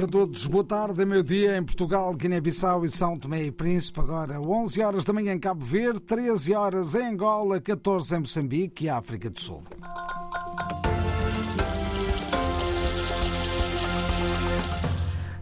para todos. Boa tarde, é meu dia em Portugal, Guiné-Bissau e São Tomé e Príncipe. Agora, 11 horas da manhã em Cabo Verde, 13 horas em Angola, 14 em Moçambique e África do Sul.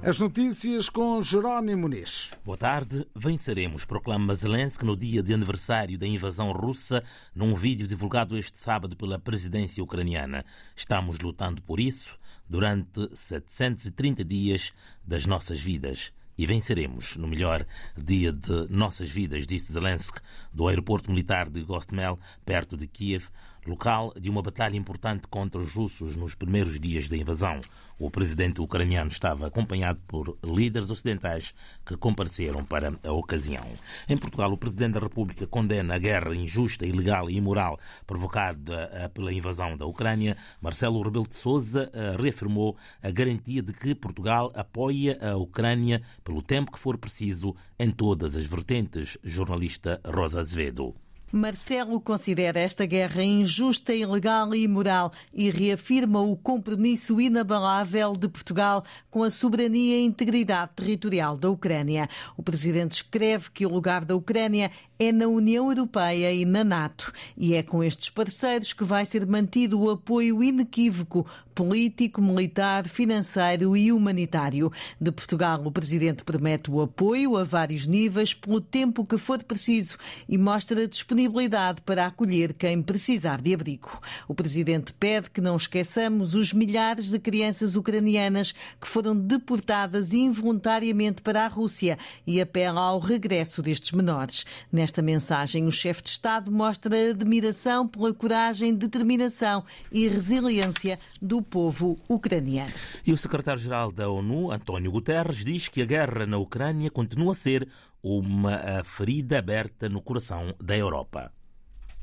As notícias com Jerónimo Muniz. Boa tarde. Venceremos, proclama Zelensky no dia de aniversário da invasão russa, num vídeo divulgado este sábado pela presidência ucraniana. Estamos lutando por isso durante 730 dias das nossas vidas. E venceremos no melhor dia de nossas vidas, disse Zelensky, do aeroporto militar de Gostomel, perto de Kiev, local de uma batalha importante contra os russos nos primeiros dias da invasão. O presidente ucraniano estava acompanhado por líderes ocidentais que compareceram para a ocasião. Em Portugal, o presidente da República condena a guerra injusta, ilegal e imoral provocada eh, pela invasão da Ucrânia. Marcelo Rebelo de Sousa eh, reafirmou a garantia de que Portugal apoia a Ucrânia pelo tempo que for preciso em todas as vertentes. Jornalista Rosa Azevedo. Marcelo considera esta guerra injusta, ilegal e imoral e reafirma o compromisso inabalável de Portugal com a soberania e integridade territorial da Ucrânia. O presidente escreve que o lugar da Ucrânia é na União Europeia e na NATO. E é com estes parceiros que vai ser mantido o apoio inequívoco político, militar, financeiro e humanitário. De Portugal, o presidente promete o apoio a vários níveis pelo tempo que for preciso e mostra disponibilidade para acolher quem precisar de abrigo. O presidente pede que não esqueçamos os milhares de crianças ucranianas que foram deportadas involuntariamente para a Rússia e apela ao regresso destes menores. Nesta mensagem, o chefe de Estado mostra admiração pela coragem, determinação e resiliência do povo ucraniano. E o secretário-geral da ONU, António Guterres, diz que a guerra na Ucrânia continua a ser uma ferida aberta no coração da Europa.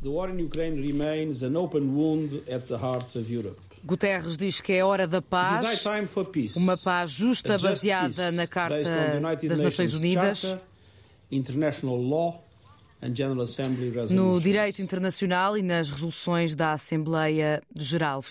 The war in Ukraine remains an open wound at the heart of Europe. Guterres diz que é hora da paz, uma paz justa baseada na Carta das Nações Unidas, no direito internacional e nas resoluções da Assembleia Geral.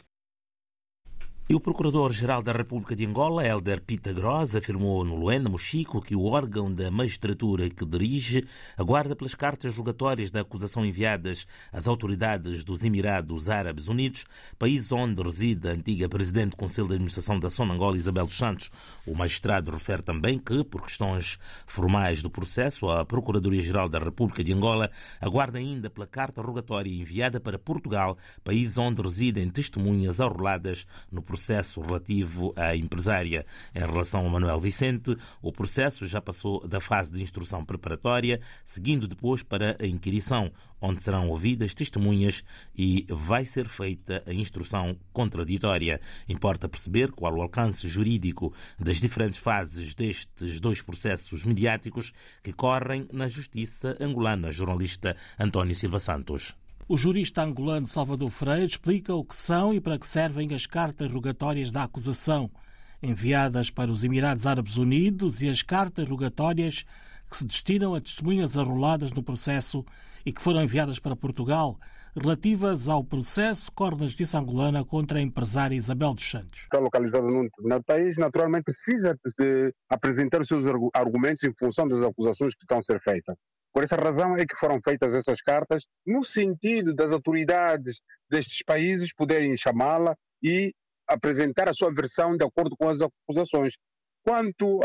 E o Procurador-Geral da República de Angola, Helder Pita Gross, afirmou no Luenda, Mochico, que o órgão da magistratura que dirige aguarda pelas cartas rogatórias da acusação enviadas às autoridades dos Emirados Árabes Unidos, país onde reside a antiga Presidente do Conselho de Administração da Sona Angola, Isabel dos Santos. O magistrado refere também que, por questões formais do processo, a Procuradoria-Geral da República de Angola aguarda ainda pela carta rogatória enviada para Portugal, país onde residem testemunhas arroladas no processo processo relativo à empresária. Em relação a Manuel Vicente, o processo já passou da fase de instrução preparatória, seguindo depois para a inquirição, onde serão ouvidas testemunhas e vai ser feita a instrução contraditória. Importa perceber qual o alcance jurídico das diferentes fases destes dois processos mediáticos que correm na justiça angolana. Jornalista António Silva Santos. O jurista angolano Salvador Freire explica o que são e para que servem as cartas rogatórias da acusação, enviadas para os Emirados Árabes Unidos e as cartas rogatórias que se destinam a testemunhas arroladas no processo e que foram enviadas para Portugal, relativas ao processo corre da justiça angolana contra a empresária Isabel dos Santos. Está num determinado país, naturalmente precisa de apresentar os seus argumentos em função das acusações que estão a ser feitas. Por essa razão é que foram feitas essas cartas, no sentido das autoridades destes países poderem chamá-la e apresentar a sua versão de acordo com as acusações. Quanto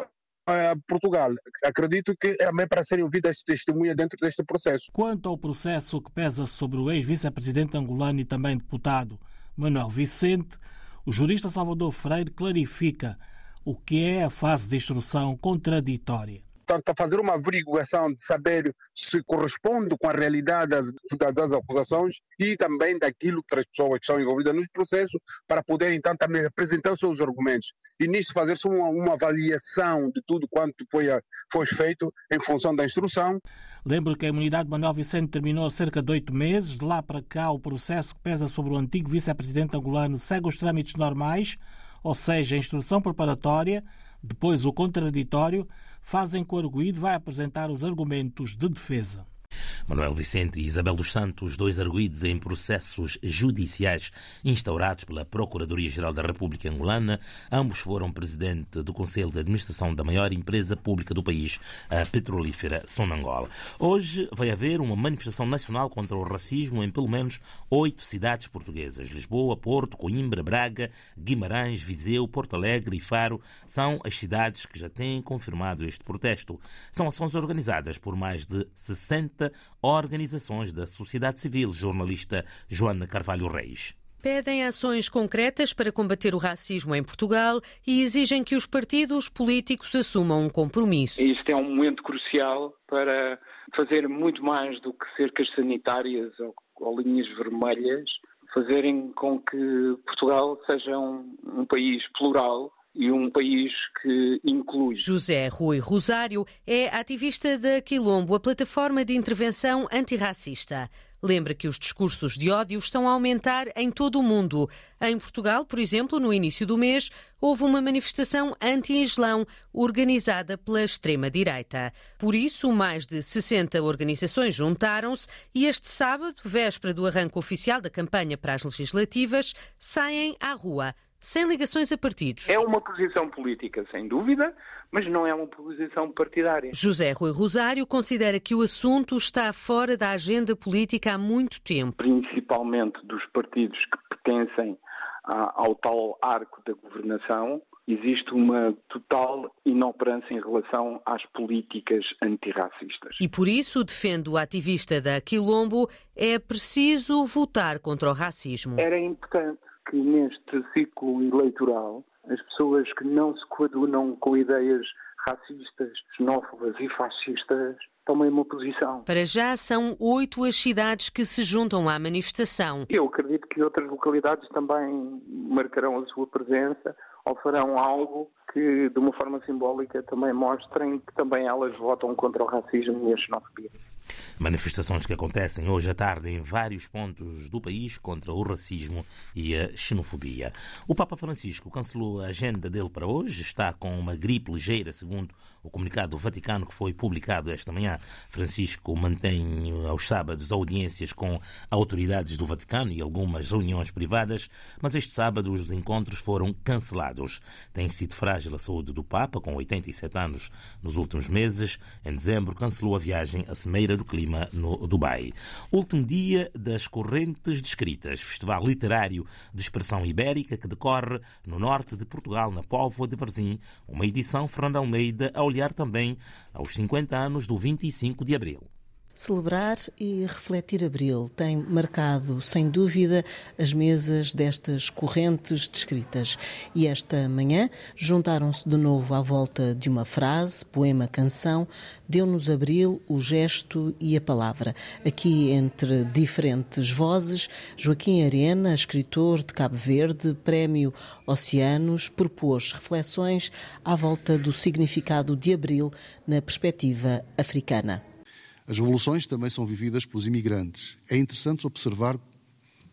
a Portugal, acredito que é também para serem ouvidas testemunhas dentro deste processo. Quanto ao processo que pesa sobre o ex-vice-presidente angolano e também deputado Manuel Vicente, o jurista Salvador Freire clarifica o que é a fase de instrução contraditória portanto, a fazer uma averiguação de saber se corresponde com a realidade das, das acusações e também daquilo que as pessoas que estão envolvidas nos processos, para poder então também apresentar os seus argumentos. E nisso fazer-se uma, uma, avaliação de tudo quanto foi, foi feito em função da instrução. Lembro que a imunidade de Manuel Vicente terminou há cerca de oito meses. De lá para cá, o processo que pesa sobre o antigo vice-presidente angolano segue os trâmites normais, ou seja, a instrução preparatória, depois o contraditório, fazem que o arguído vai apresentar os argumentos de defesa. Manuel Vicente e Isabel dos Santos, dois arguídos em processos judiciais instaurados pela Procuradoria-Geral da República Angolana, ambos foram presidente do Conselho de Administração da maior empresa pública do país, a petrolífera Sonangol. Hoje vai haver uma manifestação nacional contra o racismo em pelo menos oito cidades portuguesas. Lisboa, Porto, Coimbra, Braga, Guimarães, Viseu, Porto Alegre e Faro são as cidades que já têm confirmado este protesto. São ações organizadas por mais de 60 organizações da sociedade civil, jornalista Joana Carvalho Reis. Pedem ações concretas para combater o racismo em Portugal e exigem que os partidos políticos assumam um compromisso. Este é um momento crucial para fazer muito mais do que cercas sanitárias ou, ou linhas vermelhas, fazerem com que Portugal seja um, um país plural e um país que inclui. José Rui Rosário é ativista da Quilombo, a plataforma de intervenção antirracista. Lembra que os discursos de ódio estão a aumentar em todo o mundo. Em Portugal, por exemplo, no início do mês, houve uma manifestação anti-islão organizada pela extrema-direita. Por isso, mais de 60 organizações juntaram-se e este sábado, véspera do arranque oficial da campanha para as legislativas, saem à rua sem ligações a partidos. É uma posição política, sem dúvida, mas não é uma posição partidária. José Rui Rosário considera que o assunto está fora da agenda política há muito tempo. Principalmente dos partidos que pertencem ao tal arco da governação, existe uma total inoperância em relação às políticas antirracistas. E por isso, defende o ativista da Quilombo, é preciso votar contra o racismo. Era importante que neste ciclo eleitoral as pessoas que não se coadunam com ideias racistas, xenófobas e fascistas tomem uma posição. Para já são oito as cidades que se juntam à manifestação. Eu acredito que outras localidades também marcarão a sua presença ou farão algo que, de uma forma simbólica, também mostrem que também elas votam contra o racismo e a xenofobia. Manifestações que acontecem hoje à tarde em vários pontos do país contra o racismo e a xenofobia. O Papa Francisco cancelou a agenda dele para hoje, está com uma gripe ligeira, segundo o comunicado do Vaticano que foi publicado esta manhã. Francisco mantém aos sábados audiências com autoridades do Vaticano e algumas reuniões privadas, mas este sábado os encontros foram cancelados. Tem sido frágil a saúde do Papa, com 87 anos nos últimos meses. Em dezembro, cancelou a viagem à Cimeira do Clima no Dubai. Último dia das Correntes Descritas, festival literário de expressão ibérica que decorre no norte de Portugal, na Póvoa de Varzim, uma edição Fernando Almeida a olhar também aos 50 anos do 25 de Abril. Celebrar e refletir Abril tem marcado, sem dúvida, as mesas destas correntes descritas. E esta manhã juntaram-se de novo à volta de uma frase, poema, canção, deu-nos Abril o gesto e a palavra. Aqui, entre diferentes vozes, Joaquim Arena, escritor de Cabo Verde, Prémio Oceanos, propôs reflexões à volta do significado de Abril na perspectiva africana. As revoluções também são vividas pelos imigrantes. É interessante observar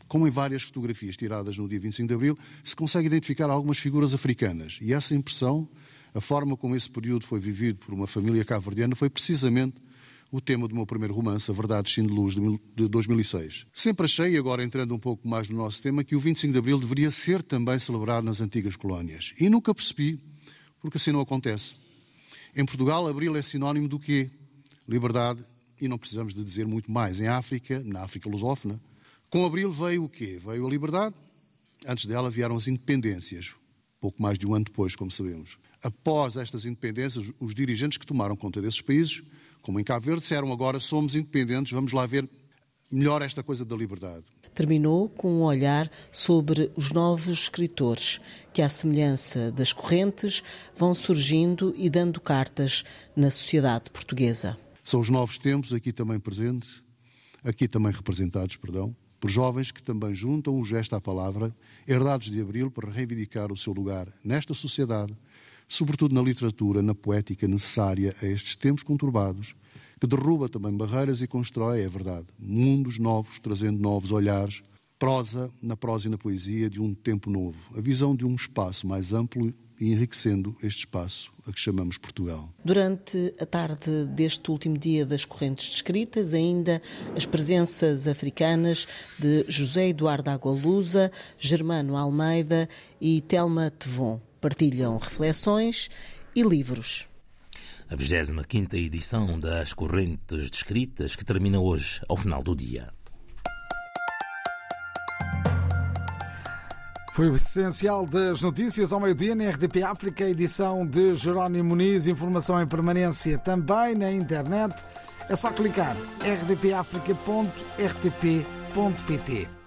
como em várias fotografias tiradas no dia 25 de Abril se consegue identificar algumas figuras africanas. E essa impressão, a forma como esse período foi vivido por uma família cabo-verdiana, foi precisamente o tema do meu primeiro romance, A Verdade Sim de Luz, de 2006. Sempre achei, agora entrando um pouco mais no nosso tema, que o 25 de Abril deveria ser também celebrado nas antigas colónias. E nunca percebi porque assim não acontece. Em Portugal, Abril é sinónimo do quê? Liberdade e não precisamos de dizer muito mais. Em África, na África lusófona, com Abril veio o quê? Veio a liberdade. Antes dela vieram as independências, pouco mais de um ano depois, como sabemos. Após estas independências, os dirigentes que tomaram conta desses países, como em Cabo Verde, disseram agora somos independentes, vamos lá ver melhor esta coisa da liberdade. Terminou com um olhar sobre os novos escritores, que, à semelhança das correntes, vão surgindo e dando cartas na sociedade portuguesa. São os novos tempos aqui também presentes, aqui também representados, perdão, por jovens que também juntam o gesto à palavra, herdados de Abril, para reivindicar o seu lugar nesta sociedade, sobretudo na literatura, na poética necessária a estes tempos conturbados, que derruba também barreiras e constrói, é verdade, mundos novos, trazendo novos olhares, prosa, na prosa e na poesia de um tempo novo, a visão de um espaço mais amplo e enriquecendo este espaço a que chamamos Portugal. Durante a tarde deste último dia das correntes descritas, ainda as presenças africanas de José Eduardo Agolusa, Germano Almeida e Telma Tevon partilham reflexões e livros. A 25 edição das Correntes Descritas que termina hoje, ao final do dia. Foi o essencial das notícias ao meio-dia na RDP África, edição de Jerónimo Muniz, informação em permanência também na internet. É só clicar rdpafrica.rtp.pt.